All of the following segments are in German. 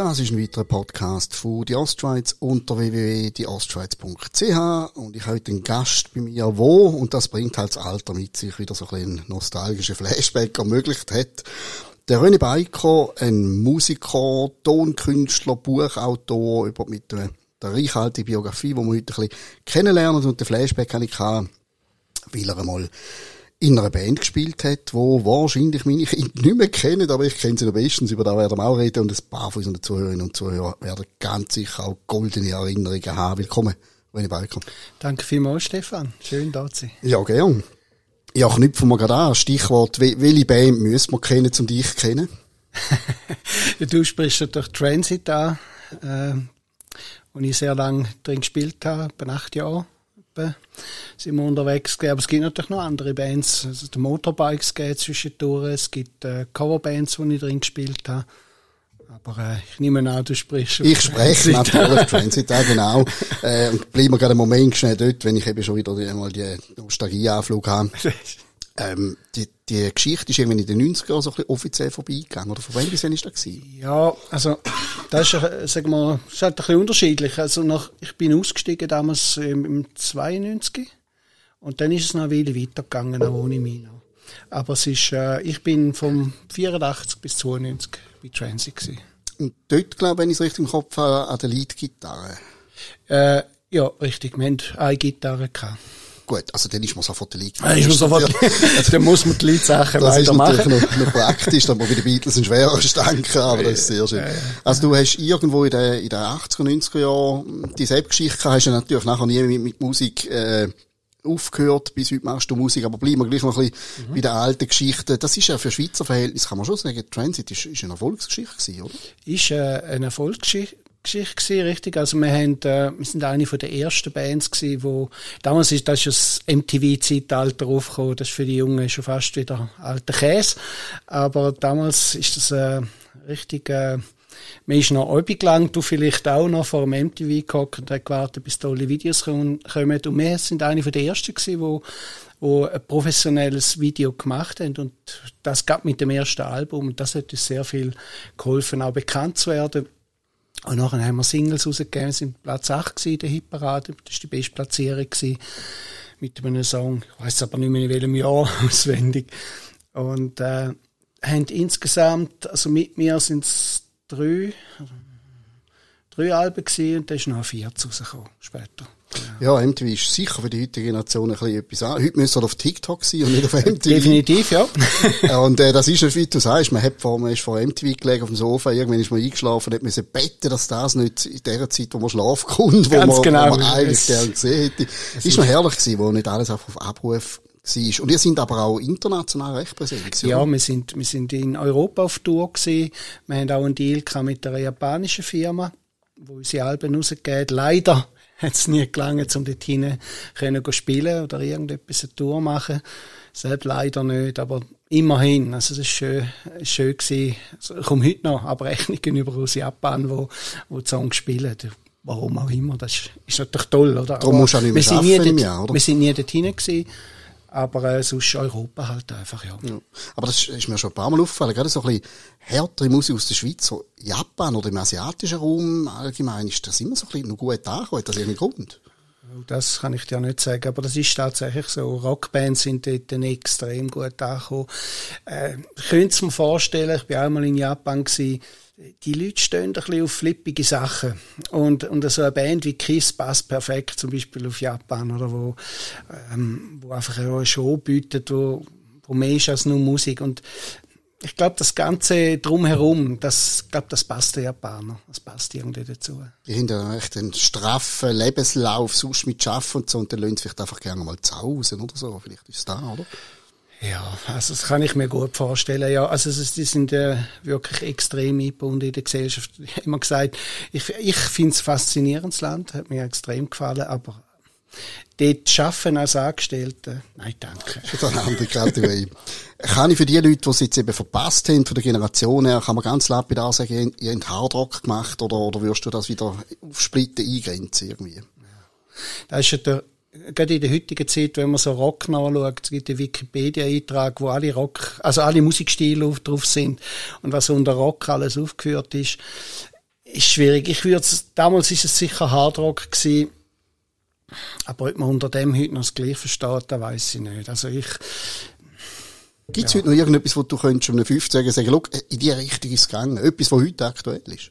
Das ist ein weiterer Podcast von die Ostschweiz unter www.dieostschweiz.ch und ich habe heute einen Gast bei mir, wo, und das bringt halt das Alter mit sich, wieder so ein nostalgische Flashback ermöglicht hat. Der René Beiker, ein Musiker, Tonkünstler, Buchautor, über mit der, der reichhaltigen Biografie, die wir heute ein bisschen kennenlernen und den Flashback habe ich weil er einmal in einer Band gespielt hat, wo wahrscheinlich meine Kinder nicht mehr kennen, aber ich kenne sie noch bestens, über da werden wir auch reden und ein paar von unseren Zuhörerinnen und Zuhörern werden ganz sicher auch goldene Erinnerungen haben. Willkommen, René Balker. Danke vielmals, Stefan. Schön, da zu sein. Ja, gern. Ja, knüpfen wir gerade an. Stichwort, welche Band müssen wir kennen, um dich zu kennen? du sprichst natürlich Transit an, äh, wo ich sehr lange drin gespielt habe, bei acht Jahren sind wir unterwegs gewesen. Aber es gibt natürlich noch andere Bands. Also die Motorbikes geht zwischendurch. Es gibt äh, Coverbands, wo ich drin gespielt habe. Aber äh, ich nehme an, du sprichst. Ich spreche natürlich Transit, ja, genau. Äh, und bleiben wir gerade einen Moment schnell dort, wenn ich eben schon wieder einmal die Nostalgie-Anflug habe. ähm, die, die Geschichte ist irgendwie in den 90er Jahren so ein bisschen offiziell vorbeigegangen. Oder von wann bis wann ist das gewesen? Ja, also, das ist, äh, sagen wir, ist halt ein bisschen unterschiedlich. Also, nach, ich bin ausgestiegen damals im, im 92. Und dann ist es noch eine Weile weitergegangen, auch ohne mich noch. Aber es ist, äh, ich bin vom 84 bis 92 bei Transit gewesen. Und dort, glaube ich, wenn ich es richtig im Kopf habe, an der Leadgitarre. Äh, ja, richtig. Wir hatten eine Gitarre gehabt. Gut, also dann ist man sofort der Lead. Ist man sofort, dann muss man die Leadsachen. Das ist natürlich noch, noch praktisch, dann bei den Beatles ein schwerer denken, aber das ist sehr schön. Also du hast irgendwo in den, in den 80er, 90er Jahren die Selbstgeschichte hast du natürlich nachher nie mit, mit Musik, äh, aufgehört, bis heute machst du Musik, aber bleiben wir gleich noch ein bisschen mhm. bei den alten Geschichten. Das ist ja für Schweizer Verhältnisse, kann man schon sagen, Transit ist, ist eine Erfolgsgeschichte gewesen, oder? Ist äh, eine Erfolgsgeschichte Geschichte gewesen, richtig. Also wir haben, äh, wir sind eine von der ersten Bands gewesen, wo damals ist das das MTV-Zeitalter aufgekommen. Das ist für die Jungen schon fast wieder alter Käse. Aber damals ist das äh, richtig. Äh, man ist noch übig lang, du vielleicht auch noch vor dem MTV gehockt und hat gewartet, bis tolle Videos kommen. Und wir sind eine von der ersten gewesen, wo wo ein professionelles Video gemacht haben und das gab mit dem ersten Album und das hat uns sehr viel geholfen, auch bekannt zu werden und nachher haben wir Singles rausgegeben, wir sind Platz 8 in der Hitparade, das war die beste Platzierung mit einem Song, ich weiß aber nicht mehr in welchem Jahr auswendig. Und äh, haben insgesamt, also mit mir sind es drei, drei Alben gewesen, und da ist noch ein viertes rausgekommen später. Ja, MTV ist sicher für die heutige Generation ein bisschen etwas an. Heute müsste er auf TikTok sein und nicht auf MTV. Definitiv, ja. und äh, das ist, wie du sagst, man, hat vor, man ist vor MTV gelegen auf dem Sofa, irgendwann ist man eingeschlafen, hat müssen beten, dass das nicht in der Zeit, wo man schlafen kommt, wo man, genau. wo man eigentlich gerne gesehen hätte. Es ist noch herrlich gewesen, wo nicht alles einfach auf Abruf war. Und ihr sind aber auch international recht präsent. Ja, wir sind, wir sind in Europa auf Tour gewesen. Wir haben auch einen Deal mit einer japanischen Firma, wo unsere Alben rausgegeben Leider hat es nie gelangt, um dort hinein können spielen oder irgendetwas eine Tour machen. Selbst leider nicht, aber immerhin. Also, es ist schön, schön gewesen. Also, ich komme heute noch aber Rechnungen über aus Japan, wo, wo die Songs spielen. Warum auch immer. Das ist, ist natürlich toll, oder? Darum musst du auch nicht mehr wir sind nie dort, oder? Wir sind nie dort gewesen. Aber äh, sonst Europa halt einfach, ja. ja. Aber das ist mir schon ein paar Mal aufgefallen, gerade so ein bisschen härtere Musik aus der Schweiz, so Japan oder im asiatischen Raum allgemein, ist das immer so ein bisschen noch gut angekommen? Hat das irgendeinen Grund? Das kann ich dir nicht sagen, aber das ist tatsächlich so. Rockbands sind dort extrem gut angekommen. Äh, ich könnte es mir vorstellen, ich war auch mal in Japan gewesen, die Leute stehen ein bisschen auf flippige Sachen. Und, und so eine Band wie Kiss passt perfekt zum Beispiel auf Japan, oder wo, ähm, wo einfach eine Show bietet, wo, wo mehr ist als nur Musik. Und ich glaube, das Ganze drumherum, das, glaube, das passt den Japaner. Das passt irgendwie dazu. Die haben ja echt einen straffen Lebenslauf, sonst mit Schaffen und so, und dann lassen sie vielleicht einfach gerne mal zu Hause oder so. Vielleicht ist es da, oder? Ja, also das kann ich mir gut vorstellen. Ja, also die sind äh, wirklich extrem eingebunden in der Gesellschaft. Ich habe immer gesagt, ich, ich finde es faszinierendes Land, hat mir extrem gefallen, aber dort arbeiten als Angestellte, nein, danke. Das ist eine andere Kategorie. kann ich für die Leute, die es jetzt eben verpasst haben, von der Generation her, kann man ganz lapidar sagen, ihr habt Hardrock gemacht oder, oder würdest du das wieder auf Splitten eingrenzen irgendwie? Das ist ja der gerade in der heutigen Zeit, wenn man so Rock nachschaut, es gibt einen Wikipedia-Eintrag, wo alle Rock, also alle Musikstile drauf sind und was unter Rock alles aufgeführt ist, ist schwierig. Ich würde damals ist es sicher Hardrock gewesen, aber ob man unter dem heute noch das Gleiche versteht, da weiß ich nicht. Also ich, Gibt es ja. heute noch irgendetwas, wo du könntest um eine 15 sagen, schau, in die Richtung ist es gegangen? Etwas, was heute aktuell ist?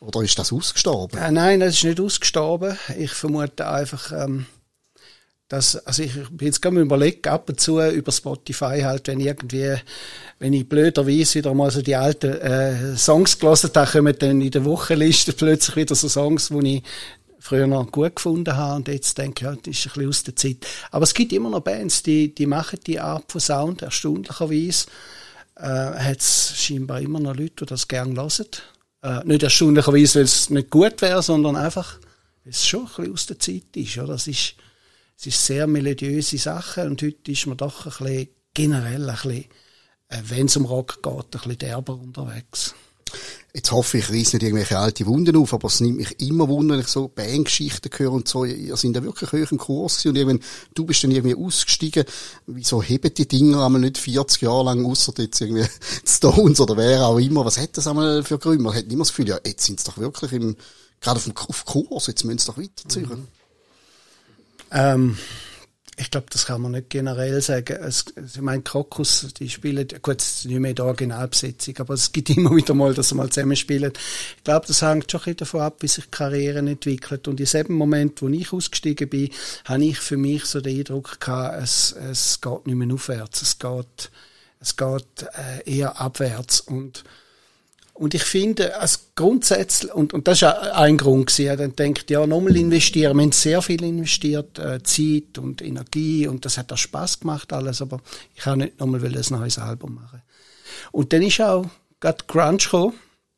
Oder ist das ausgestorben? Äh, nein, das ist nicht ausgestorben. Ich vermute einfach, ähm, dass, also ich bin jetzt gerade mal überlegen, ab und zu über Spotify halt, wenn irgendwie, wenn ich blöderweise wieder mal so die alten äh, Songs gelesen habe, kommen dann in der Wochenliste plötzlich wieder so Songs, die ich früher noch gut gefunden habe und jetzt denke ich, ja, das ist ein bisschen aus der Zeit. Aber es gibt immer noch Bands, die, die machen die Art von Sound, erstaunlicherweise. Äh, hat es scheinbar immer noch Leute, die das gerne hören. Äh, nicht erstaunlicherweise, weil es nicht gut wäre, sondern einfach, weil es schon ein bisschen aus der Zeit ist. Oder? Es, ist es ist sehr melodiöse Sache und heute ist man doch ein bisschen generell ein bisschen, äh, wenn es um Rock geht, ein bisschen derber unterwegs. Jetzt hoffe ich, ich reiss nicht irgendwelche alte Wunden auf, aber es nimmt mich immer Wunder, wenn ich so Bandgeschichten höre und so. Ihr seid ja wirklich hoch im Kurs und irgendwann, du bist dann irgendwie ausgestiegen. Wieso heben die Dinger einmal nicht 40 Jahre lang, außer jetzt irgendwie Stones oder wer auch immer? Was hat das einmal für Gründe? Man hat immer das Gefühl, ja, jetzt sind sie doch wirklich im, gerade auf, dem, auf Kurs, jetzt müssen sie doch weiterziehen. Mhm. Ähm ich glaube, das kann man nicht generell sagen. Es, ich meine, Krokus, die spielen, gut, es ist nicht mehr die Originalbesetzung, aber es gibt immer wieder mal, dass sie mal zusammen spielen. Ich glaube, das hängt schon ein bisschen davon ab, wie sich die Karriere entwickelt. Und in dem Moment, wo ich ausgestiegen bin, habe ich für mich so den Eindruck gehabt, es, es geht nicht mehr aufwärts, es geht, es geht äh, eher abwärts. Und und ich finde, als grundsätzlich, und, und das ist ein Grund gewesen, dann denkt, ja, nochmal investieren. Wir haben sehr viel investiert, äh, Zeit und Energie, und das hat auch Spaß gemacht alles, aber ich kann nicht nochmal ein neues Album machen. Und dann ist auch gerade Grunge gekommen,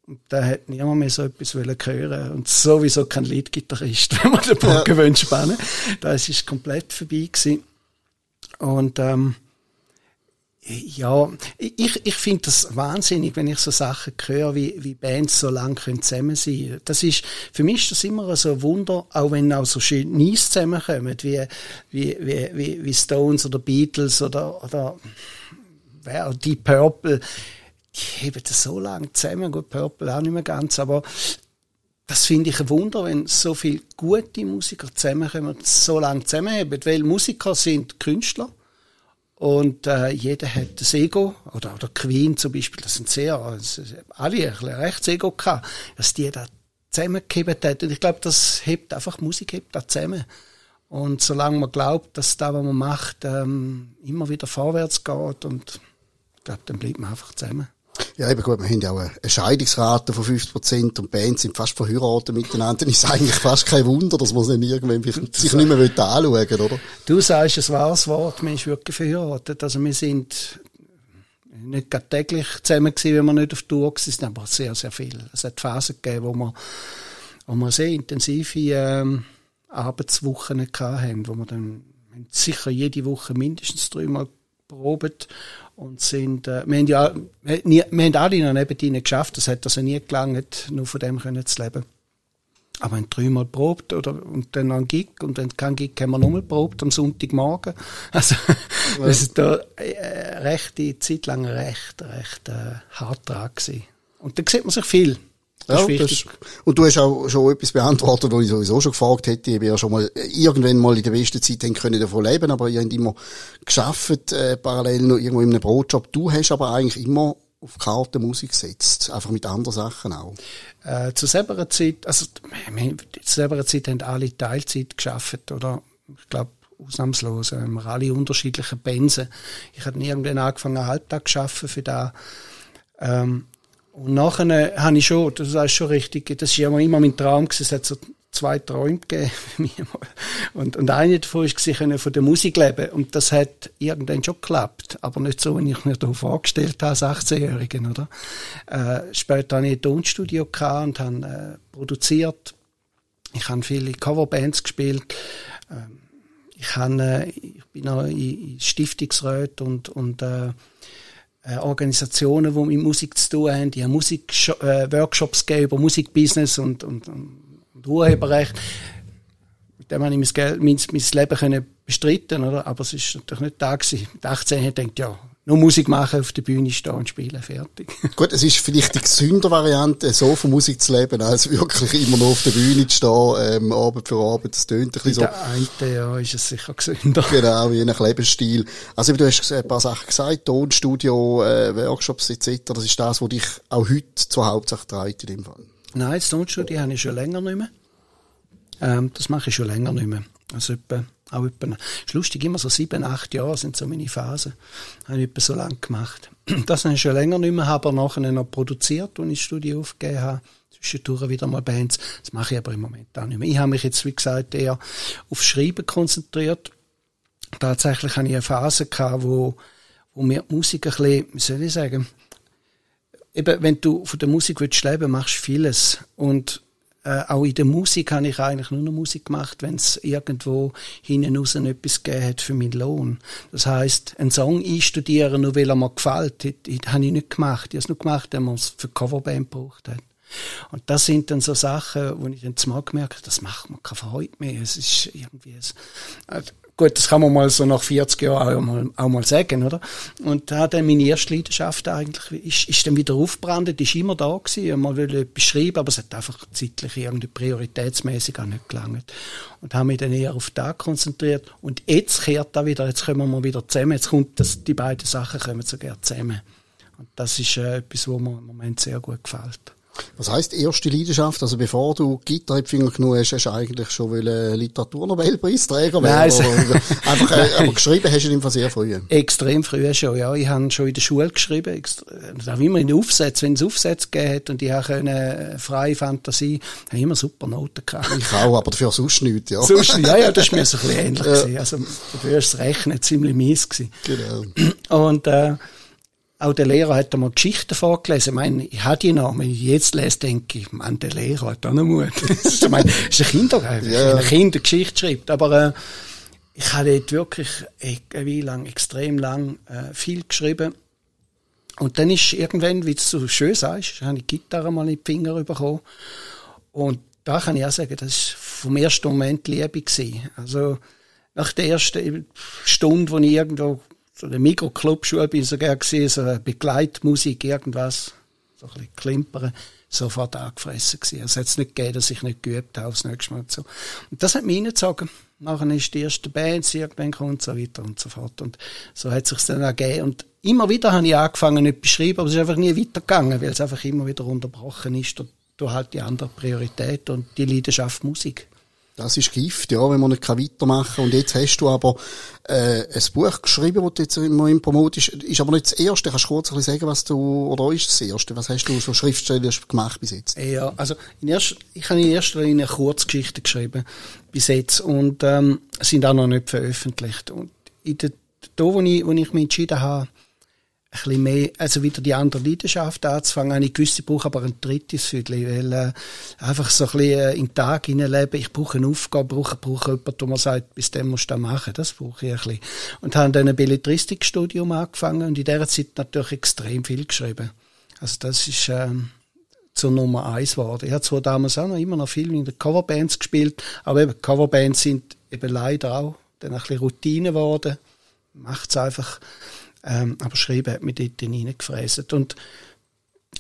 und da hat niemand mehr so etwas wollen hören. Und sowieso kein Leadgitarrist, wenn man den Bogen ja. spannen Das ist komplett vorbei gewesen. Und, ähm, ja, ich, ich finde das wahnsinnig, wenn ich so Sachen höre, wie, wie Bands so lang können zusammen sein können. Das ist, für mich ist das immer so ein Wunder, auch wenn auch so schön Nies zusammenkommen, wie, wie, wie, wie, Stones oder Beatles oder, oder, wer, Deep Purple. Die haben das so lange zusammen, gut, Purple auch nicht mehr ganz, aber das finde ich ein Wunder, wenn so viele gute Musiker zusammenkommen so lange zusammenhaben, weil Musiker sind Künstler und äh, jeder hat das Ego, oder, oder Queen zum Beispiel, das sind sehr, also, alle ein recht Ego gehabt, dass die da zusammengekippt hat. Und ich glaube, das hebt einfach, Musik hebt da zusammen. Und solange man glaubt, dass das, was man macht, ähm, immer wieder vorwärts geht, und ich glaube, dann bleibt man einfach zusammen. Ja, eben gut, wir haben ja auch eine Scheidungsrate von 50% und Bands sind fast verheiratet miteinander. Dann ist eigentlich fast kein Wunder, dass man sich irgendwann sich nicht mehr anschauen will, oder? Du sagst ein wahres Wort, man ist wirklich verheiratet. Also wir sind nicht gerade täglich zusammen gewesen, wenn wir nicht auf Tour sind, aber sehr, sehr viel. Es hat Phasen gegeben, wo wir, wo wir sehr intensive ähm, Arbeitswochen hatten, wo wir dann sicher jede Woche mindestens dreimal probiert und sind, äh, wir haben ja, wir, wir haben alle noch neben geschafft, das hat also nie gelangt, nur von dem können zu leben. Aber wir haben dreimal probt oder, und dann ein Gig und wenn kein Gig haben wir nochmal probt am Sonntagmorgen. Also, ja. das ist da äh, recht, die Zeit lang recht, recht äh, hart dran gewesen. Und da sieht man sich viel. Das ja, das, und du hast auch schon etwas beantwortet, was ich sowieso schon gefragt hätte. Ich bin ja schon mal irgendwann mal in der besten Zeit haben können davon leben, aber ihr habt immer geschafft, äh, parallel noch irgendwo in einem Brotjob. Du hast aber eigentlich immer auf Karte Musik gesetzt, einfach mit anderen Sachen auch. Äh, zu selber Zeit, also zu selber Zeit haben alle Teilzeit geschafft, oder? Ich glaube ausnahmslos, wir alle unterschiedliche Pensen. Ich habe irgendwann angefangen, einen Halbtag zu arbeiten für da. Ähm, und nachher habe ich schon, das ist schon richtig, das ja immer mein Traum es hat so zwei Träume gegeben. und, und eine davon ich von der Musik leben. Und das hat irgendwann schon geklappt. Aber nicht so, wie ich mir da vorgestellt habe, als 18-Jährigen, oder? Äh, später hatte ich ein Tonstudio und habe äh, produziert. Ich habe viele Coverbands gespielt. Ähm, ich, habe, äh, ich bin auch in Stiftungsräten und, und äh, äh, Organisationen, die mit Musik zu tun haben, die haben Musikworkshops äh, gegeben über Musikbusiness und, und, und Urheberrecht. Mit dem habe ich mein, Geld, mein, mein Leben können bestreiten, oder? Aber es ist natürlich nicht da gewesen. Mit 18 habe ich gedacht, ja, nur Musik machen, auf der Bühne stehen und spielen, fertig. Gut, es ist vielleicht die gesünder Variante, so von Musik zu leben, als wirklich immer nur auf der Bühne zu stehen, ähm, Abend für Abend. Das tönt ein bisschen so. Der eine, ja, ist es sicher gesünder. Genau, je nach Lebensstil. Also, du hast ein paar Sachen gesagt, Tonstudio, äh, Workshops etc., das ist das, was dich auch heute zur Hauptsache treibt in dem Fall. Nein, das Tonstudio habe ich schon länger nicht mehr. Ähm, das mache ich schon länger nicht mehr. Also etwa, auch etwa, ist lustig, immer so sieben, acht Jahre sind so meine Phasen. Habe ich etwa so lang gemacht. Das habe ich schon länger nicht mehr, habe aber nachher noch produziert, als ich das Studio aufgegeben habe. Zwischendurch wieder mal Bands. Das mache ich aber im Moment auch nicht mehr. Ich habe mich jetzt, wie gesagt, eher auf Schreiben konzentriert. Tatsächlich hatte ich eine Phase gehabt, wo, wo mir die Musik ein bisschen, wie soll ich sagen, eben, wenn du von der Musik willst leben, machst du vieles. Und äh, auch in der Musik habe ich eigentlich nur noch Musik gemacht, wenn es irgendwo hinten raus etwas gegeben hat für meinen Lohn. Das heißt, einen Song einstudieren, nur weil er mir gefällt, das, habe ich nicht gemacht. Ich habe es nur gemacht, wenn man es für Coverband gebraucht hat. Und das sind dann so Sachen, wo ich dann zumal gemerkt habe, das macht mir keine Freude mehr. Es ist irgendwie, ein, Gut, das kann man mal so nach 40 Jahren auch mal, auch mal sagen, oder? Und da dann meine erste Leidenschaft eigentlich, ist, ist dann wieder aufgebrannt, ist immer da gewesen, man will etwas schreiben, aber es hat einfach zeitlich irgendwie prioritätsmäßig auch nicht gelangt. Und habe mich dann eher auf da konzentriert. Und jetzt kehrt da wieder, jetzt kommen wir mal wieder zusammen, jetzt kommt das, die beiden Sachen kommen sogar zusammen. Und das ist äh, etwas, was mir im Moment sehr gut gefällt. Was heisst erste Leidenschaft? Also bevor du Gitarre-Finger genug hast, hast du eigentlich schon Literaturnobelpreisträger Nein, werden? Oder, einfach, äh, aber geschrieben hast du in sehr früh. Extrem früh schon, ja. Ich habe schon in der Schule geschrieben, da immer in Aufsätzen, wenn es Aufsätze gegeben hat und ich habe eine freie Fantasie, habe ich immer super Noten gehabt. Ich auch, aber dafür sonst nichts, ja. Sonst, ja, ja, das war mir so ein bisschen ähnlich. Ja. Also, dafür war das Rechnen ziemlich mies. Gewesen. Genau. Und, äh, auch der Lehrer hat einmal Geschichten vorgelesen. Ich meine, ich habe die noch. Wenn ich jetzt lese, denke ich, man, der Lehrer hat auch noch Mut. das ist, ich meine, das ist ein Kindergeist, ja. ein Kind Geschichte schreibt. Aber äh, ich habe dort wirklich wie lang, extrem lang äh, viel geschrieben. Und dann ist irgendwann, wie du so schön sagst, habe ich die Gitarre mal in die Finger bekommen. Und da kann ich auch sagen, das war vom ersten Moment Liebe gewesen. Also, nach der ersten Stunde, wo ich irgendwo so der Mikroclub-Schule bin ich sogar gesehen, so eine Begleitmusik, irgendwas, so ein bisschen klimpern, sofort angefressen gewesen. Also es nicht gegeben, dass ich nicht geübt habe, aufs nächste Mal und so. Und das hat mich reingezogen. Nachher ist die erste Band, irgendwann kommt und so weiter und so fort. Und so hat es sich dann auch gegeben. Und immer wieder habe ich angefangen, nicht beschreiben, aber es ist einfach nie weitergegangen, weil es einfach immer wieder unterbrochen ist durch halt die andere Priorität und die Leidenschaft Musik. Das ist Gift, ja, wenn man nicht weitermachen kann. Und jetzt hast du aber äh, ein Buch geschrieben, das du jetzt immer im promotest. Ist aber nicht das erste. Kannst du kurz ein bisschen sagen, was du, oder ist das erste? Was hast du so schriftstellerisch gemacht bis jetzt? Ja, also in erst, ich habe in erster Linie eine Kurzgeschichte geschrieben bis jetzt und ähm, sind auch noch nicht veröffentlicht. Und in der, da, wo ich, wo ich mich entschieden habe, ein bisschen mehr, also wieder die andere Leidenschaft anzufangen. Eine gewisse brauche aber ein drittes Viertel, weil äh, einfach so ein bisschen äh, in den Tag hineinleben. Ich brauche eine Aufgabe, brauche, brauche jemanden, der mir sagt, bis dem musst du das machen. Das brauche ich ein bisschen. Und habe dann ein Belletristikstudium angefangen und in dieser Zeit natürlich extrem viel geschrieben. Also das ist ähm, zur Nummer eins geworden. Ich habe zwar damals auch noch immer noch viel in den Coverbands gespielt, aber eben Coverbands sind eben leider auch dann ein bisschen Routine geworden. Macht's einfach ähm, aber Schreiben hat mich dort hineingefräset. Und,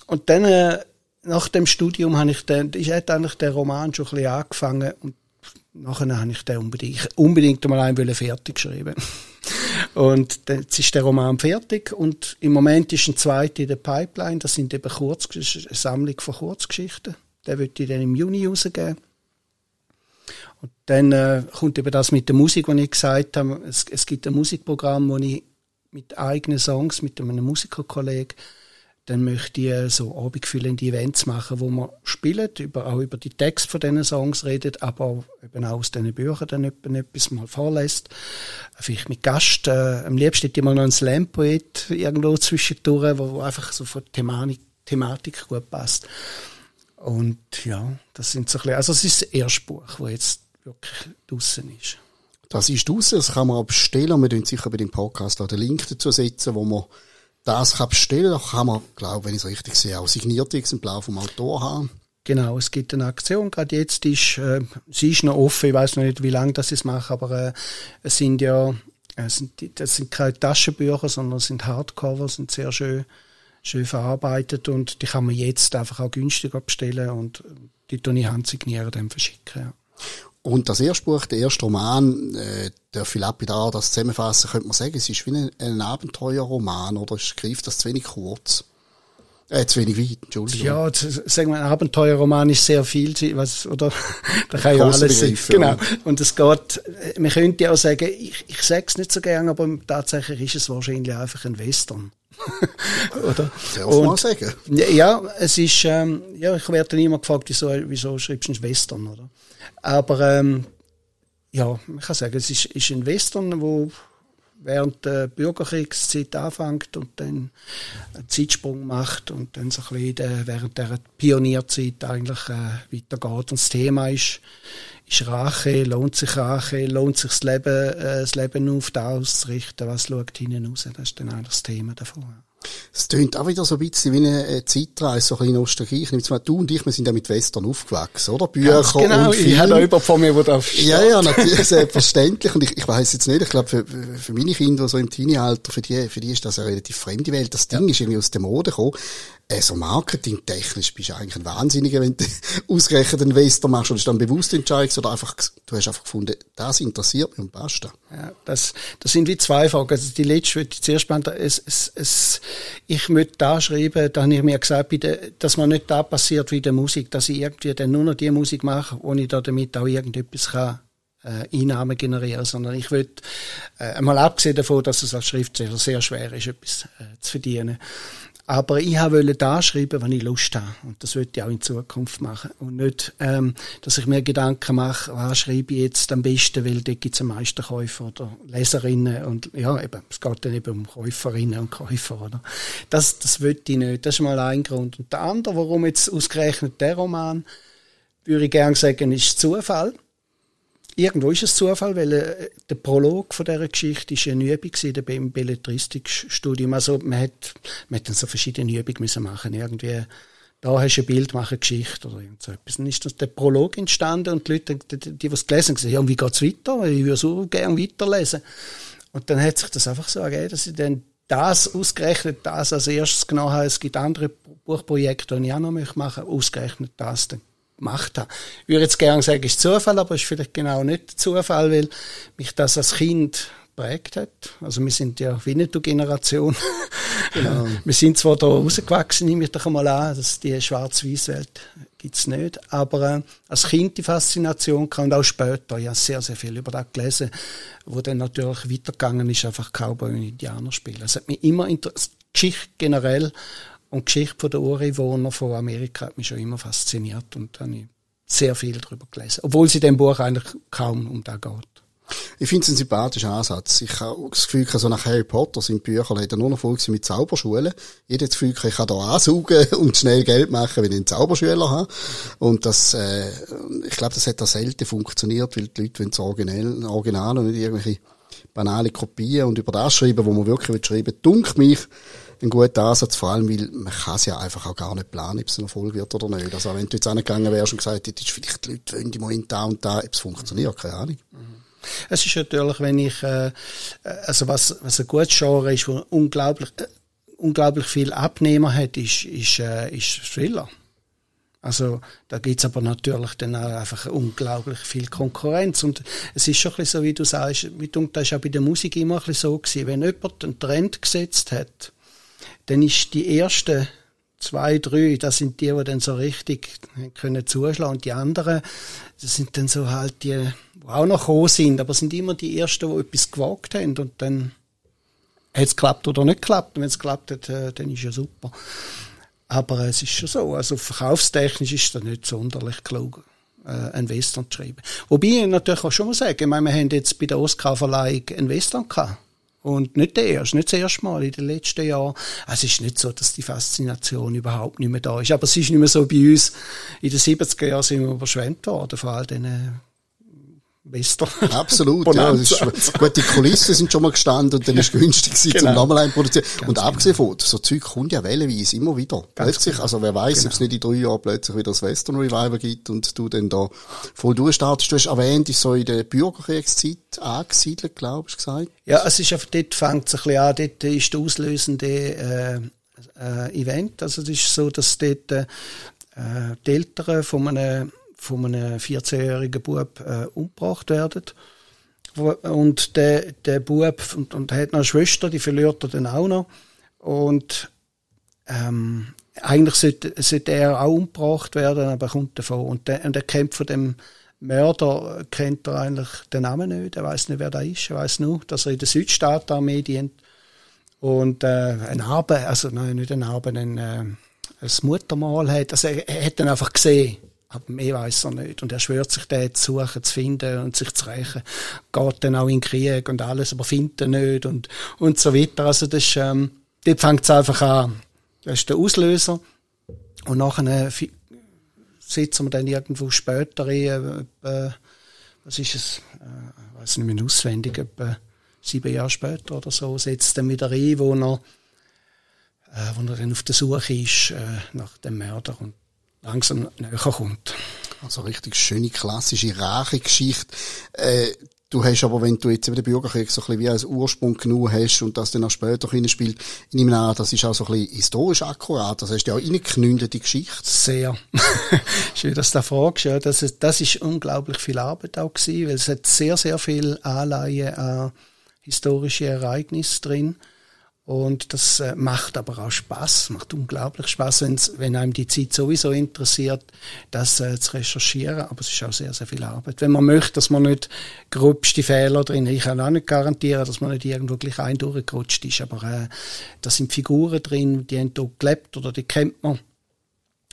und dann, äh, nach dem Studium habe ich dann, ich hätte eigentlich den Roman schon ein bisschen angefangen und nachher habe ich den unbedingt, unbedingt mal einen fertig geschrieben. Und jetzt ist der Roman fertig und im Moment ist ein zweiter in der Pipeline. Das sind eben Kurz, eine Sammlung von Kurzgeschichten. Der wird ich dann im Juni rausgeben. Und dann äh, kommt eben das mit der Musik, was ich gesagt habe. Es, es gibt ein Musikprogramm, wo ich mit eigenen Songs, mit einem Musikerkollegen, dann möchte ich äh, so abendfüllende Events machen, wo man spielt, über, auch über die Texte von diesen Songs redet, aber eben auch aus diesen Büchern dann etwas mal vorlässt. Vielleicht mit Gast, äh, am liebsten hätte ich mal noch einen Slam-Poet irgendwo zwischendurch, wo, wo einfach so von Thematik, Thematik gut passt. Und ja, das sind so ein bisschen, also es ist das erste Buch, das jetzt wirklich draussen ist. Das ist raus, das kann man bestellen. Wir werden sicher bei dem Podcast auch den Link dazu setzen, wo man das kann bestellen kann. Da kann man, glaube wenn ich es richtig sehe, auch signierte Exemplar vom Autor haben. Genau, es gibt eine Aktion. Gerade jetzt ist, äh, sie ist noch offen. Ich weiß noch nicht, wie lange das ich mache, aber äh, es sind ja, äh, sind, das sind keine Taschenbücher, sondern es sind Hardcover, sind sehr schön, schön verarbeitet und die kann man jetzt einfach auch günstiger bestellen und die tue ich handsignieren, dann verschicken. Ja. Und das erste Buch, der erste Roman, äh, der viel lapidar das zusammenfassen, könnte man sagen, es ist wie ein, ein Abenteuerroman oder greift das zu wenig kurz? Äh, zu wenig weit, Entschuldigung. Ja, sagen wir, ein Abenteuerroman ist sehr viel, was, oder? da kann ja alles sein. Genau. Und es geht, man könnte ja auch sagen, ich, ich sage es nicht so gern, aber tatsächlich ist es wahrscheinlich einfach ein Western. Oder? Darf und, sagen. Ja, es ist, ähm, ja, ich werde dann immer gefragt, wieso, wieso schreibst du einen Western, oder? Aber ähm, ja, ich kann sagen, es ist, ist ein Western, wo während der Bürgerkriegszeit anfängt und dann einen Zeitsprung macht und dann so ein bisschen während der Pionierzeit eigentlich äh, weitergeht. Und das Thema ist, ist Rache, lohnt sich Rache, lohnt sich das Leben, äh, das Leben auf das auszurichten, was schaut hinten raus. Das ist dann eigentlich das Thema davon. Es tönt auch wieder so ein bisschen wie eine äh, Zeitreise, so ein bisschen Nostalgie. Ich nehme mal, du und ich, wir sind ja mit Western aufgewachsen, oder? Bücher genau, und Film. ich habe jemand von mir, der Ja, ja, natürlich, selbstverständlich. Und ich, ich weiß jetzt nicht, ich glaube, für, für meine Kinder, so im Teenie-Alter, für die, für die ist das eine relativ fremde Welt. Das Ding ja. ist irgendwie aus der Mode gekommen äh, so marketingtechnisch bist du eigentlich ein Wahnsinniger, wenn du ausgerechnet einen Western machst und es dann bewusst entscheidest oder einfach, du hast einfach gefunden, das interessiert mich und basta. Ja, das, das sind wie zwei Fragen. Also die letzte würde ich zuerst beantworten. Es, es, es, ich möchte da schreiben, da habe ich mir gesagt, dass man nicht da passiert wie der Musik, dass ich irgendwie dann nur noch die Musik mache, ohne da damit auch irgendetwas kann äh, Einnahmen generieren, sondern ich will, äh, einmal abgesehen davon, dass es als Schriftsteller sehr schwer ist, etwas äh, zu verdienen, aber ich wollte da schreiben, wenn ich Lust habe. Und das würde ich auch in Zukunft machen. Und nicht, ähm, dass ich mir Gedanken mache, was schreibe ich jetzt am besten, weil da gibt es am meisten Käufer oder Leserinnen. Und ja, eben, es geht dann eben um Käuferinnen und Käufer, oder? Das, das will ich nicht. Das ist mal ein Grund. Und der andere, warum jetzt ausgerechnet der Roman, würde ich gerne sagen, ist Zufall irgendwo ist es Zufall, weil äh, der Prolog von dieser Geschichte ist eine Übung gewesen, beim Belletristikstudium. Also man hat, man hat dann so verschiedene Übungen müssen machen. Irgendwie, da hast du ein Bild, mach eine Geschichte oder irgend so etwas. Dann ist das der Prolog entstanden und die Leute, die, die, die es gelesen haben, gesagt, ja, und wie geht's weiter? Ich würde so gerne weiterlesen. Und dann hat sich das einfach so ergeben, dass ich dann das ausgerechnet, das als erstes genommen habe. Es gibt andere Buchprojekte, die ich auch noch machen möchte, ausgerechnet das dann gemacht habe. Ich würde jetzt gerne sagen, es ist Zufall, aber es ist vielleicht genau nicht Zufall, weil mich das als Kind prägt hat. Also wir sind ja Winnetou-Generation. Genau. wir sind zwar da rausgewachsen, nehme ich doch einmal an, dass die Schwarz-Weiß-Welt gibt's nicht, aber äh, als Kind die Faszination kam und auch später, habe sehr, sehr viel über das gelesen, wo dann natürlich weitergegangen ist, einfach Cowboy und Indianer spielen. Es hat mich immer interessiert, Geschichte generell und die Geschichte der Ureinwohner von Amerika hat mich schon immer fasziniert und da habe ich sehr viel darüber gelesen. Obwohl sie in dem Buch eigentlich kaum um das geht. Ich finde es ein sympathischer Ansatz. Ich habe das Gefühl, so nach Harry Potter sind Bücher leider nur noch voll mit Zauberschulen. Jeder hat das Gefühl, ich kann da ansaugen und schnell Geld machen, wenn ich einen Zauberschüler habe. Und das, äh, ich glaube, das hat da selten funktioniert, weil die Leute wollen das Original, Original und nicht irgendwelche banale Kopien und über das schreiben, wo man wirklich schreiben will. Dunkt mich, ein guter Ansatz, vor allem, weil man kann es ja einfach auch gar nicht planen, ob es ein Erfolg wird oder nicht. Also wenn du jetzt angegangen wärst und gesagt hättest, vielleicht die Leute wollen im Moment da und da, ob es funktioniert, keine Ahnung. Es ist natürlich, wenn ich, äh, also was, was ein gutes Genre ist, wo unglaublich, äh, unglaublich viel Abnehmer hat, ist, ist, äh, ist Thriller. Also da gibt's aber natürlich dann auch einfach unglaublich viel Konkurrenz. Und es ist schon ein bisschen so, wie du sagst, das ist auch bei der Musik immer ein bisschen so gewesen. Wenn jemand einen Trend gesetzt hat, dann ist die erste zwei, drei, das sind die, die dann so richtig können zuschlagen. Und die anderen, das sind dann so halt die, die auch noch gekommen sind, aber sind immer die ersten, die etwas gewagt haben. Und dann hat es geklappt oder nicht geklappt. Und wenn es geklappt hat, äh, dann ist ja super. Aber es ist schon so, also verkaufstechnisch ist das nicht sonderlich klug, äh, einen Western zu schreiben. Wobei ich natürlich auch schon mal sagen, ich meine, wir haben jetzt bei der Oscar-Verleihung einen Western gehabt. Und nicht der erste, nicht das erste Mal in den letzten Jahren. Es ist nicht so, dass die Faszination überhaupt nicht mehr da ist. Aber es ist nicht mehr so bei uns. In den 70er Jahren sind wir überschwemmt worden, vor all diesen Bester. Absolut, ja. Ist, gut, die Kulissen sind schon mal gestanden und dann ist günstig gewesen, genau. zum nochmal produzieren. Ganz und abgesehen genau. von, so Zeug kommt ja wellenweise immer wieder. Ganz plötzlich, genau. also wer weiß, genau. ob es nicht in drei Jahren plötzlich wieder das Western Revival gibt und du dann da voll durchstartest. Du hast erwähnt, ist so in der Bürgerkriegszeit angesiedelt, glaubst du, gesagt? Ja, es ist einfach, dort fängt es ein bisschen an, dort ist der auslösende, äh, äh, Event. Also es ist so, dass dort, äh, die Eltern von einem von einem 14-jährigen Bub äh, umgebracht werden. Und der, der Bub und, und hat noch eine Schwester, die verliert er dann auch noch. Und ähm, eigentlich sollte, sollte er auch umgebracht werden, aber er kommt davon. Und der, und der kämpft von dem Mörder, kennt er eigentlich den Namen nicht, er weiß nicht, wer da ist, er weiß nur, dass er in der Südstaatarmee dient. Und äh, ein Arbe, also nein, nicht ein Arbe, ein, äh, ein Muttermal hat. Also er, er hat dann einfach gesehen, aber mehr weiß er nicht. Und er schwört sich, den zu suchen, zu finden und sich zu rächen. Geht dann auch in den Krieg und alles, aber findet er nicht und, und so weiter. Also das ist, ähm, dort fängt es einfach an. Das ist der Auslöser. Und nachher äh, sitzen wir dann irgendwo später in, äh, was ist es, äh, weiß nicht mehr auswendig, etwa sieben Jahre später oder so, setzt dann wieder ein, wo er, äh, wo er dann auf der Suche ist äh, nach dem Mörder. Und langsam näher kommt. Also richtig schöne, klassische Rachegeschichte. Äh, du hast aber, wenn du jetzt eben den Bürgerkrieg so ein bisschen wie als Ursprung genug hast und das dann auch später hineinspielt, ich nehme an, das ist auch so ein bisschen historisch akkurat. Das hast du ja auch reingeknüllt, die Geschichte. Sehr. Schön, dass du das fragst. Ja, das, ist, das ist unglaublich viel Arbeit auch gewesen, weil es hat sehr, sehr viel Anleihen an historische Ereignisse drin. Und das äh, macht aber auch Spaß, macht unglaublich Spaß, wenn einem die Zeit sowieso interessiert, das äh, zu recherchieren. Aber es ist auch sehr, sehr viel Arbeit. Wenn man möchte, dass man nicht gröbste Fehler drin, ich kann auch nicht garantieren, dass man nicht irgendwo gleich ein durchgerutscht ist, aber äh, da sind Figuren drin, die haben dort gelebt oder die kennt man.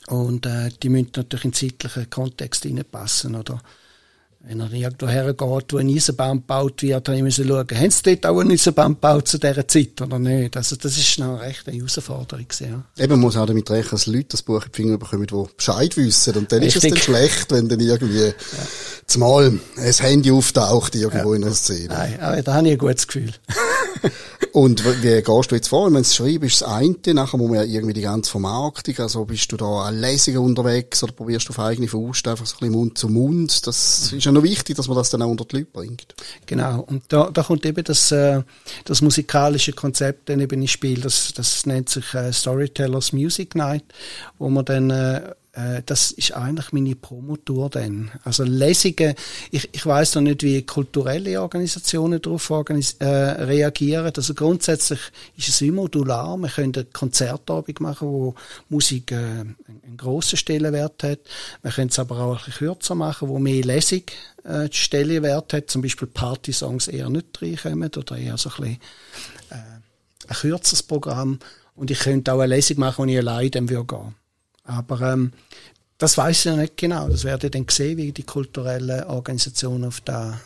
Und äh, die müssen natürlich in zeitlichen Kontext passen oder wenn er irgendwo hergeht, wo ein Eisenbahn gebaut wird, dann müssen schauen, haben sie dort auch einen Eisenbahn gebaut zu dieser Zeit oder nicht? Also das ist noch recht eine Herausforderung. Ja. Eben muss auch damit rechnen, dass Leute das Buch in die Finger bekommen, die Bescheid wissen. Und dann Richtig. ist es dann schlecht, wenn dann irgendwie ja. zumal ein Handy auftaucht irgendwo ja. in einer Szene. Nein, aber da habe ich ein gutes Gefühl. Und wie gehst du jetzt vor? Wenn du es schreibst, ist das eine, nachher muss man ja irgendwie die ganze Vermarktung, also bist du da an Lesungen unterwegs oder probierst du auf eigene Faust einfach so ein bisschen Mund zu Mund? Das ist ja noch wichtig, dass man das dann auch unter die Leute bringt. Genau. Und da, da kommt eben das, äh, das musikalische Konzept dann eben ins Spiel. Das, das nennt sich äh, Storytellers Music Night, wo man dann äh, äh, das ist eigentlich meine Promotour dann. Also Lesungen, ich, ich weiß noch nicht, wie kulturelle Organisationen darauf organis äh, reagieren. Also grundsätzlich ist es immer modular. Wir können eine Konzertabend machen, wo Musik äh, einen grossen Stellenwert hat. Wir können es aber auch ein kürzer machen, wo mehr Lesung äh, Stellenwert hat. Zum Beispiel Party-Songs eher nicht reinkommen oder eher so ein bisschen äh, ein kürzeres Programm. Und ich könnte auch eine Lesung machen, wo ich allein dann würde gehen. Aber ähm, das weiß ich ja nicht genau. Das werde ich dann sehen, wie die kulturellen Organisationen auf da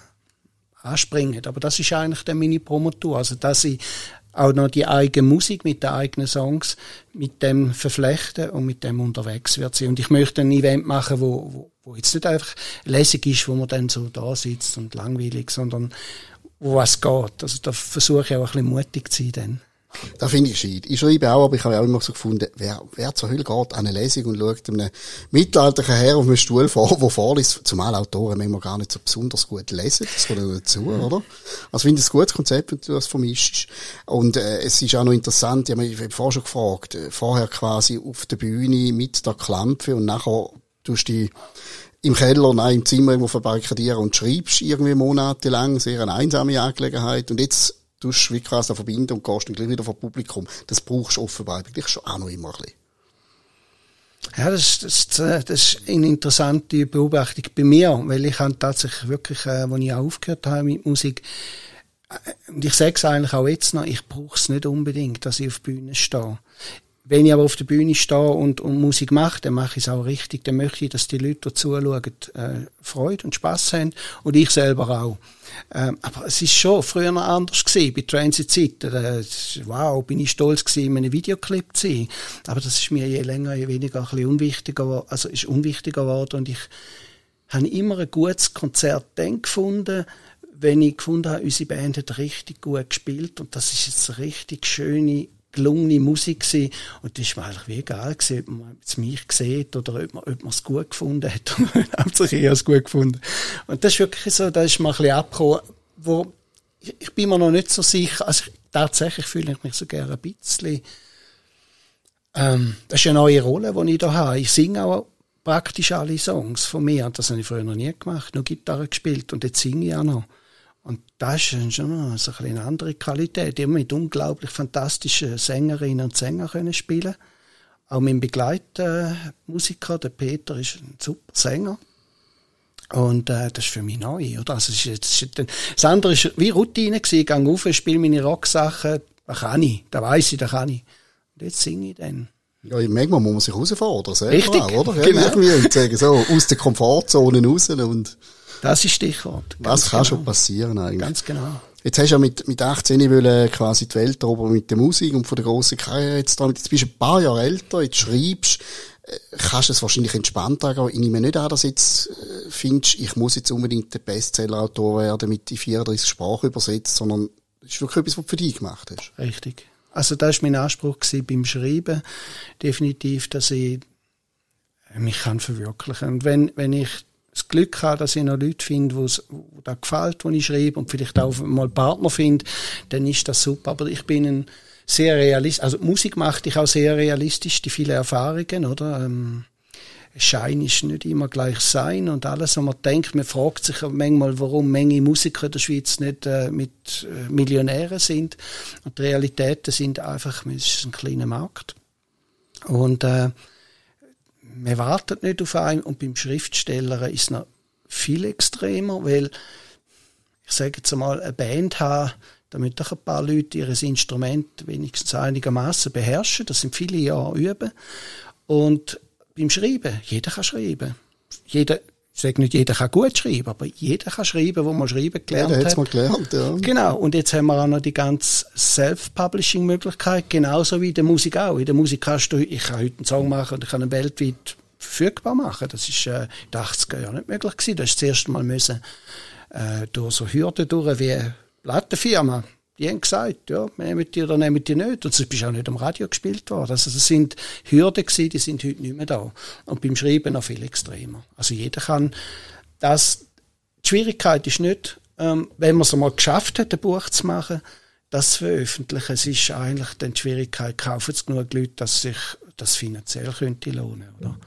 anspringen. Aber das ist eigentlich der Mini-Promotour. Also, dass ich auch noch die eigene Musik mit den eigenen Songs mit dem verflechten und mit dem unterwegs wird sein. Und ich möchte ein Event machen, wo, wo, wo jetzt nicht einfach lässig ist, wo man dann so da sitzt und langweilig, sondern wo was geht. Also da versuche ich auch ein bisschen mutig zu sein dann. Da finde ich gescheit. Ich schreibe auch, aber ich habe auch immer so gefunden, wer, wer zur Hölle geht an eine Lesung und schaut einem mittelalterlichen Herr auf einem Stuhl vor, wo vorliest, zumal Autoren manchmal gar nicht so besonders gut lesen, das kommt ja dazu, mhm. oder? Also ich finde es ein gutes Konzept, wenn du das vermischst. Und äh, es ist auch noch interessant, ich habe mich vorher schon gefragt, äh, vorher quasi auf der Bühne mit der Klampe und nachher tust du die im Keller, nein, im Zimmer irgendwo verbarrikadieren und schreibst irgendwie monatelang, sehr eine einsame Angelegenheit und jetzt tust wie quasi verbinden und gehst dann gleich wieder vor Publikum. Das brauchst du offenbar eigentlich schon auch noch immer ein bisschen. Ja, das, das, das ist eine interessante Beobachtung bei mir, weil ich habe tatsächlich wirklich, äh, als ich aufgehört habe mit Musik, äh, und ich sage es eigentlich auch jetzt noch, ich brauche es nicht unbedingt, dass ich auf Bühne stehe. Wenn ich aber auf der Bühne stehe und, und Musik mache, dann mache ich es auch richtig. Dann möchte ich, dass die Leute, die zuschauen, äh, Freude und Spass haben und ich selber auch. Ähm, aber es ist schon früher noch anders gewesen, bei Transit Äh, wow, bin ich stolz gewesen, in einem Videoclip zu sein. Aber das ist mir je länger, je weniger ein bisschen unwichtiger, also ist unwichtiger geworden und ich habe immer ein gutes Konzert dann gefunden, wenn ich gefunden habe, unsere Band hat richtig gut gespielt und das ist jetzt eine richtig schöne, gelungene Musik gewesen. Und das mir eigentlich wie egal gewesen, ob man es mich sieht oder ob man, ob man es gut gefunden hat. Hauptsächlich ich es gut gefunden. Und das ist wirklich so, da ist mir ein bisschen abgekommen, wo ich, ich bin mir noch nicht so sicher, also tatsächlich fühle ich mich so gerne ein bisschen, ähm, das ist eine neue Rolle, die ich da habe. Ich singe auch praktisch alle Songs von mir. Und das habe ich früher noch nie gemacht, nur Gitarre gespielt und jetzt singe ich auch noch. Und das ist schon so eine andere Qualität. Immer mit unglaublich fantastischen Sängerinnen und Sängern können spielen. Auch mein Begleitmusiker, der Peter, ist ein super Sänger. Und äh, das ist für mich neu. Oder? Also, das, ist, das, ist, das andere war wie Routine. Gewesen. Ich gehe auf, spiele meine Rocksachen. Das kann ich. Da weiß ich, das kann ich. Und jetzt singe ich dann. Ja, manchmal muss man sich herausfordern, selber Richtig, auch, oder? genau. Irgendwie sagen, so, aus der Komfortzone raus und Das ist Stichwort. was Ganz kann genau. schon passieren eigentlich. Ganz genau. Jetzt hast du ja mit, mit 18 wollen quasi die Welt erobern mit der Musik und von der grossen Karriere jetzt damit. Jetzt bist du ein paar Jahre älter, jetzt schreibst, äh, kannst du es wahrscheinlich entspannt angehen. Ich nehme nicht an, dass jetzt äh, findest, ich muss jetzt unbedingt der Bestseller-Autor werden, mit die 34 Sprachen übersetzt, sondern es ist wirklich etwas, was du für dich gemacht hast. Richtig. Also das war mein Anspruch beim Schreiben. Definitiv, dass ich mich kann verwirklichen Und wenn, wenn ich das Glück habe, dass ich noch Leute finde, wo das gefällt, was ich schreibe und vielleicht auch mal Partner finde, dann ist das super. Aber ich bin ein sehr realistisch, also Musik macht ich auch sehr realistisch, die vielen Erfahrungen, oder? Ähm, Schein ist nicht immer gleich sein und alles, was man denkt, man fragt sich manchmal, warum Menge Musiker in der Schweiz nicht äh, mit äh, Millionären sind. Und die Realitäten sind einfach, es ist ein kleiner Markt. Und äh, man wartet nicht auf einen und beim Schriftsteller ist es noch viel extremer, weil ich sage jetzt einmal, eine Band haben, damit doch ein paar Leute ihr Instrument wenigstens einigermaßen beherrschen. Das sind viele Jahre üben. Und beim Schreiben, jeder kann schreiben. Jeder, ich sage nicht, jeder kann gut schreiben, aber jeder kann schreiben, wo man schreiben gelernt hat's hat. mal gelernt, ja. Genau, und jetzt haben wir auch noch die ganze Self-Publishing-Möglichkeit, genauso wie in der Musik auch. In der Musik kannst du, ich kann heute einen Song machen und ich kann ihn weltweit verfügbar machen. Das ist äh, in den 80er Jahren nicht möglich gewesen. Da ist das erste Mal müssen, äh, durch so Hürden durch wie Plattenfirma. Die haben gesagt, ja, nehmen die oder nehmen die nicht. Und es ist auch nicht am Radio gespielt worden. Also es sind Hürden gewesen, die sind heute nicht mehr da. Und beim Schreiben noch viel extremer. Also jeder kann das, die Schwierigkeit ist nicht, ähm, wenn man es einmal geschafft hat, ein Buch zu machen, das zu veröffentlichen. Es ist eigentlich dann die Schwierigkeit, kaufen es genug Leute, dass sich das finanziell könnte lohnen, oder?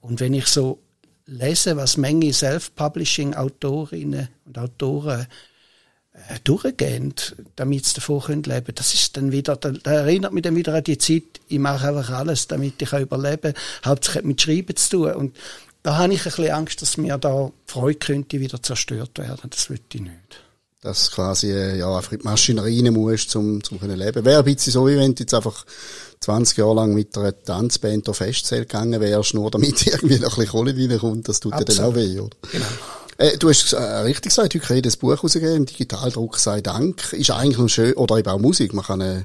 Und wenn ich so lese, was Menge Self-Publishing-Autorinnen und Autoren durchgehen, damit sie davon können leben Das ist dann wieder, da, erinnert mich dann wieder an die Zeit, ich mache einfach alles, damit ich kann überleben Hauptsächlich hat mit Schreiben zu tun. Und da habe ich ein bisschen Angst, dass mir da die Freude könnte wieder zerstört werden. Das will ich nicht. Dass quasi, äh, ja, einfach in die Maschinerie rein musst, zum, zum können leben. Wäre ein bisschen so, wie wenn du jetzt einfach 20 Jahre lang mit einer Tanzband auf Festzelt gegangen wärst, nur damit irgendwie noch ein bisschen Kohle reinkommt, das tut dir dann auch weh, oder? Genau. Äh, du hast äh, richtig gesagt, heute kann jedes Buch rausgeben, im Digitaldruck sei Dank. Ist eigentlich noch schön, oder eben auch Musik. Man kann äh,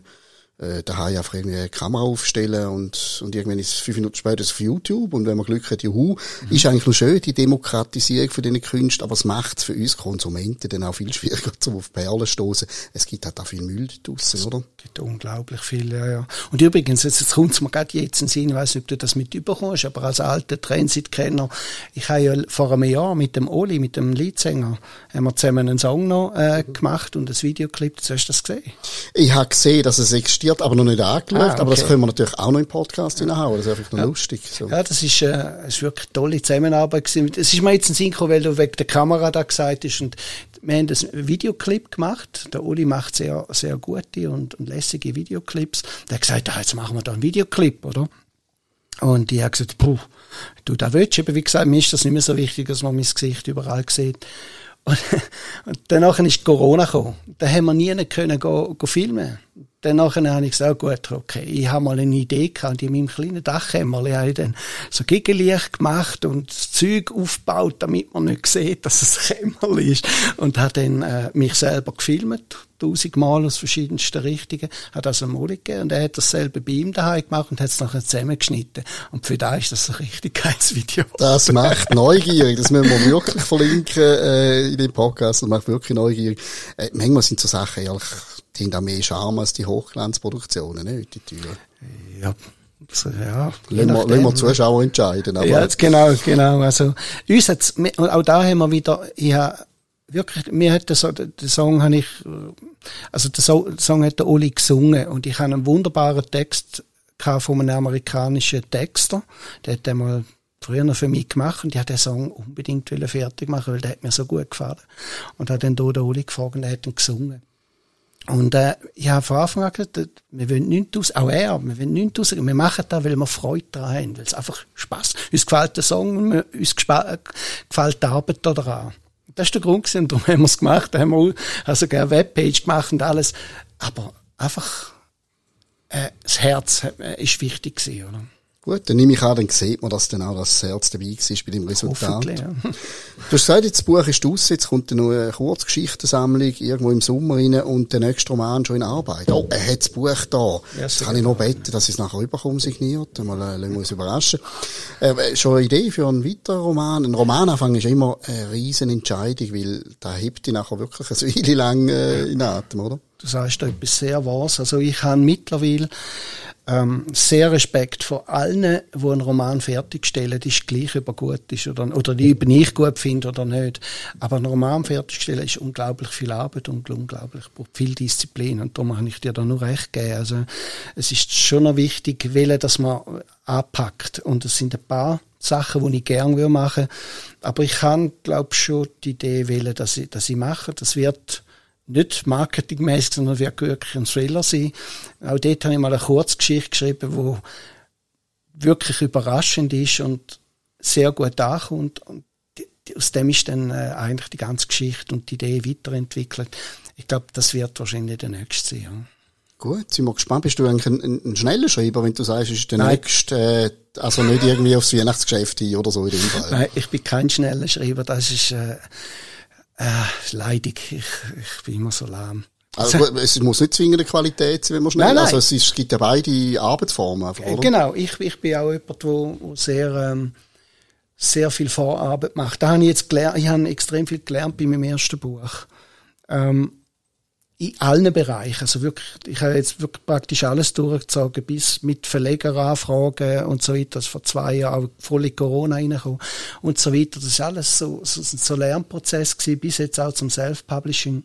äh, daheim einfach irgendwie eine Kamera aufstellen und, und irgendwann ist es fünf Minuten später auf YouTube und wenn man Glück hat, juhu. Mhm. Ist eigentlich noch schön, die Demokratisierung von diesen Künsten, aber es macht es für uns Konsumenten dann auch viel schwieriger, zum auf Perlen stoßen. Es gibt halt auch viel Müll draussen, oder? Es gibt unglaublich viel, ja, ja. Und übrigens, jetzt, jetzt kommt es mir gerade jetzt in den Sinn, ich weiss nicht, ob du das mit überkommst, aber als alter Transit-Kenner, ich habe ja vor einem Jahr mit dem Oli, mit dem Leadsänger, haben wir zusammen einen Song noch äh, gemacht und ein Videoclip, hast du das gesehen? Ich habe gesehen, dass es existiert, aber noch nicht angeschaut, Ah, aber das okay. können wir natürlich auch noch im Podcast hineinhauen, das ist einfach noch lustig. So. Ja, das ist, äh, ist wirklich eine tolle Zusammenarbeit gewesen. Es ist mir jetzt ein Sinn gekommen, weil du wegen der Kamera da gesagt hast und wir haben das Videoclip gemacht. Der Uli macht sehr, sehr gute und, und lässige Videoclips. Der hat gesagt, ah, jetzt machen wir da einen Videoclip, oder? Und ich habe gesagt, puh, du, da willst du. Eben, wie gesagt, mir ist das nicht mehr so wichtig, dass man mein Gesicht überall sieht. Und, und danach ist Corona gekommen. Da haben wir nie können go, go filmen. Danach habe ich gesagt, gut, okay, ich habe mal eine Idee gehabt, in meinem kleinen Dachkämmerli habe ich dann so Gegenlicht gemacht und das Zeug aufgebaut, damit man nicht sieht, dass es ein Kämmerli ist. Und habe dann äh, mich selber gefilmt, tausendmal aus verschiedensten Richtungen, hat also mal gegeben und er hat dasselbe bei ihm daheim gemacht und hat es nachher zusammengeschnitten. Und für da ist das ein richtig geiles Video. Das macht neugierig, das müssen wir wirklich verlinken äh, in dem Podcast, das macht wirklich neugierig. Äh, manchmal sind so Sachen ehrlich, die haben auch mehr Charme als die Hochglanzproduktionen, nicht? Die Türen. Ja. So, ja, lassen wir, lassen wir Zuschauer entscheiden. Aber ja, genau, genau. Also, uns hat's, auch da haben wir wieder, ich habe wirklich, mir hat der, den Song habe ich, also den Song hat der Oli gesungen und ich habe einen wunderbaren Text von einem amerikanischen Texter, der hat einmal früher noch für mich gemacht und ich habe den Song unbedingt fertig machen, weil der hat mir so gut gefallen. Und hat dann hier den Oli gefragt und er hat ihn gesungen. Und äh, ich habe von Anfang an gesagt, wir wollen nichts aus, auch er, wir wollen nichts aus, wir machen das, weil wir Freude daran haben, weil es einfach Spaß. Uns gefällt der Song uns gefällt die Arbeit daran. Das ist der Grund gewesen, darum haben wir es gemacht, da haben wir also eine Webpage gemacht und alles. Aber einfach äh, das Herz äh, ist wichtig gewesen, oder? Gut, dann nehme ich an, dann sieht man, dass dann auch das Herz dabei war bei dem Resultat. Ja. Du hast gesagt, jetzt das Buch ist aus, jetzt kommt dann noch eine Kurzgeschichtensammlung irgendwo im Sommer rein und der nächste Roman schon in Arbeit. Oh, er hat das Buch da. Ja, jetzt kann ich noch beten, dass ich es nachher überkomme, signiert. Mal äh, lassen wir uns überraschen. Äh, schon eine Idee für einen weiteren Roman? Ein Romananfang ist immer eine riesen Entscheidung, weil da hebt dich nachher wirklich eine Weile lang äh, in Atem, oder? Du sagst da etwas sehr Wahres. Also ich habe mittlerweile ähm, sehr Respekt vor allen, die einen Roman fertigstellen, ist gleich, ob er gut ist oder, oder die ob ich gut finde oder nicht. Aber einen Roman fertigstellen ist unglaublich viel Arbeit und unglaublich viel Disziplin und darum habe ich dir da nur recht gegeben. Also es ist schon noch wichtig, wählen, dass man anpackt und es sind ein paar Sachen, die ich gerne machen würde. Aber ich kann, glaube schon die Idee wählen, dass ich, dass ich mache. Das wird nicht marketingmäßig, sondern wird wirklich ein Thriller sein. Auch dort habe ich mal eine Kurzgeschichte geschrieben, wo wirklich überraschend ist und sehr gut ankommt. Und aus dem ist dann äh, eigentlich die ganze Geschichte und die Idee weiterentwickelt. Ich glaube, das wird wahrscheinlich der nächste sein. Ja. Gut, sind wir gespannt. Bist du eigentlich ein, ein, ein schneller Schreiber, wenn du sagst, ist der Nein. nächste, äh, also nicht irgendwie aufs Weihnachtsgeschäft hin oder so in dem Fall? Nein, ich bin kein schneller Schreiber. Das ist, äh, äh, leidig. Ich, ich bin immer so lahm. Also, es muss nicht zwingende Qualität sein, wenn man schnell, nein, nein. also es, ist, es gibt ja beide Arbeitsformen oder? Genau, ich, ich bin auch jemand, der sehr, ähm, sehr viel Vorarbeit macht. Da habe ich jetzt gelernt, ich habe extrem viel gelernt bei meinem ersten Buch. Ähm, in allen Bereichen. Also wirklich, ich habe jetzt wirklich praktisch alles durchgezogen, bis mit Verlegeranfragen und so weiter. Das vor zwei Jahren voll in Corona reingekommen und so weiter. Das ist alles so, so, so Lernprozess gewesen, bis jetzt auch zum Self-Publishing.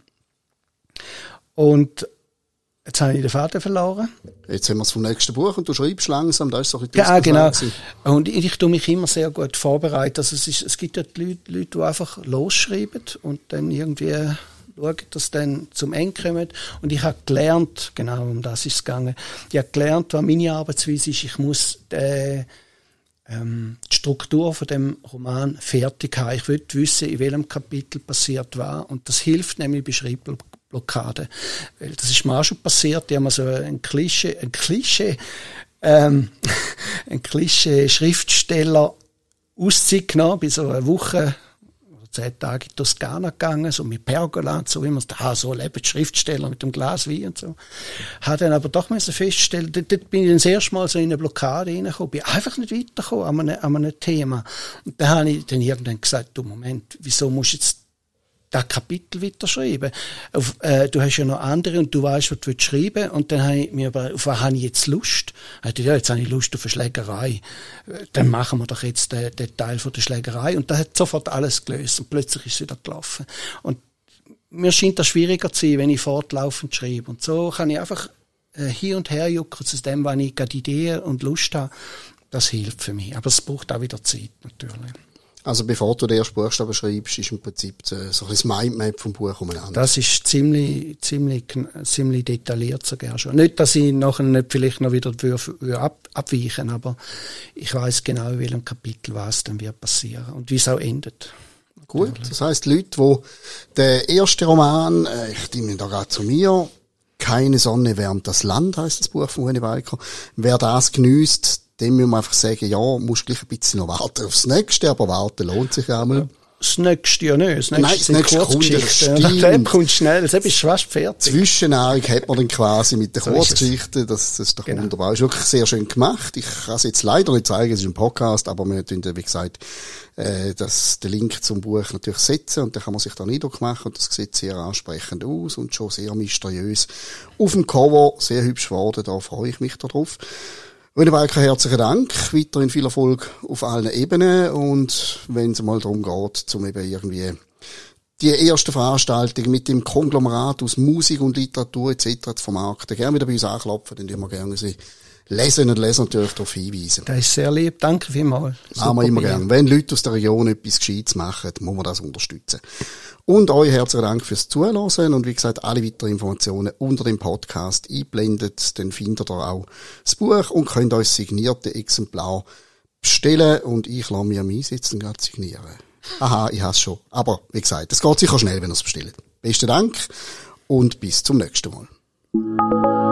Und Jetzt habe ich den Vater verloren. Jetzt haben wir es vom nächsten Buch und du schreibst langsam, da ist so ein bisschen Ja, genau. Und ich, ich tue mich immer sehr gut vorbereiten. Also es, ist, es gibt ja Leute, Leute, die einfach losschreiben und dann irgendwie schauen, dass dann zum Ende kommt. Und ich habe gelernt, genau um das ist es gegangen, ich habe gelernt, was meine Arbeitsweise ist, ich muss äh, ähm, die Struktur von dem Roman fertig haben. Ich will wissen, in welchem Kapitel passiert war. Und das hilft nämlich bei Schreibblockade. Das ist mir auch schon passiert. Die haben so ein Klischee, ein Klischee, ähm, ein Klischee Schriftsteller Auszeit genommen, bei so einer Woche zehn Tage in Toskana gegangen, so mit Pergola so, wie man da so lebt, Schriftsteller mit dem Glas Wein und so. Hat dann aber doch müssen feststellen, dort, dort bin ich das erste Mal so in eine Blockade reingekommen, bin einfach nicht weitergekommen an einem, an einem Thema. Und da habe ich dann irgendwann gesagt, du Moment, wieso musst du jetzt das Kapitel weiterschreiben. Auf, äh, du hast ja noch andere und du weißt, was du willst schreiben. Und dann habe ich mir über, auf was habe ich jetzt Lust? Ich dachte, ja, jetzt habe ich Lust auf eine Schlägerei. Dann machen wir doch jetzt den, den Teil von der Schlägerei. Und da hat sofort alles gelöst. Und plötzlich ist es wieder gelaufen. Und mir scheint das schwieriger zu sein, wenn ich fortlaufend schreibe. Und so kann ich einfach äh, hier und her jucken zu dem, wann ich gerade Ideen und Lust habe. Das hilft für mich. Aber es braucht auch wieder Zeit, natürlich. Also bevor du den ersten Buchstaben schreibst, ist im Prinzip so ein Mindmap vom Buch umeinander. Das ist ziemlich, ziemlich, ziemlich detailliert sogar schon. Nicht, dass ich nachher nicht vielleicht noch wieder ab, abweichen aber ich weiß genau, in welchem Kapitel was dann wird passieren und wie es auch endet. Gut, das heißt Leute, wo der erste Roman, äh, ich nehme da gerade zu mir, keine Sonne wärmt das Land, heißt das Buch von René Weiker. Wer das genießt, dem müssen wir einfach sagen, ja, musst gleich ein bisschen noch warten aufs nächste, aber warten lohnt sich auch mal. das nächste ja nicht. Das nächste Nein, das nächste kommt, Kurzgeschichten. das kommt schnell, das ist fast fertig. Zwischennahrung hat man dann quasi mit den So. Kurzgeschichten. Das, das ist doch Genau. wunderbar. Ist wirklich sehr schön gemacht. Ich kann es jetzt leider nicht zeigen, es ist ein Podcast, aber wir tun, wie gesagt, äh, das, den Link zum Buch natürlich setzen und dann kann man sich da einen Eindruck machen und das sieht sehr ansprechend aus und schon sehr mysteriös. Auf dem Cover sehr hübsch geworden, da freue ich mich darauf. René Walker, herzlichen Dank. Weiterhin viel Erfolg auf allen Ebenen und wenn es mal darum geht, zum eben irgendwie die erste Veranstaltung mit dem Konglomerat aus Musik und Literatur etc. zu vermarkten. Gerne wieder bei uns anklopfen, dann tun wir gerne unsere Leserinnen und Leser natürlich darauf hinweisen. Das ist sehr lieb. Danke vielmals. Machen wir immer gerne. Wenn Leute aus der Region etwas Gescheites machen, muss man das unterstützen. Und euch herzlichen Dank fürs Zuhören und wie gesagt, alle weiteren Informationen unter dem Podcast einblendet. Dann findet ihr auch das Buch und könnt euch signierte Exemplar bestellen und ich lasse mir meins jetzt gerade signieren. Aha, ich hasse schon. Aber wie gesagt, es geht sicher schnell, wenn ihr es bestellt. Besten Dank und bis zum nächsten Mal.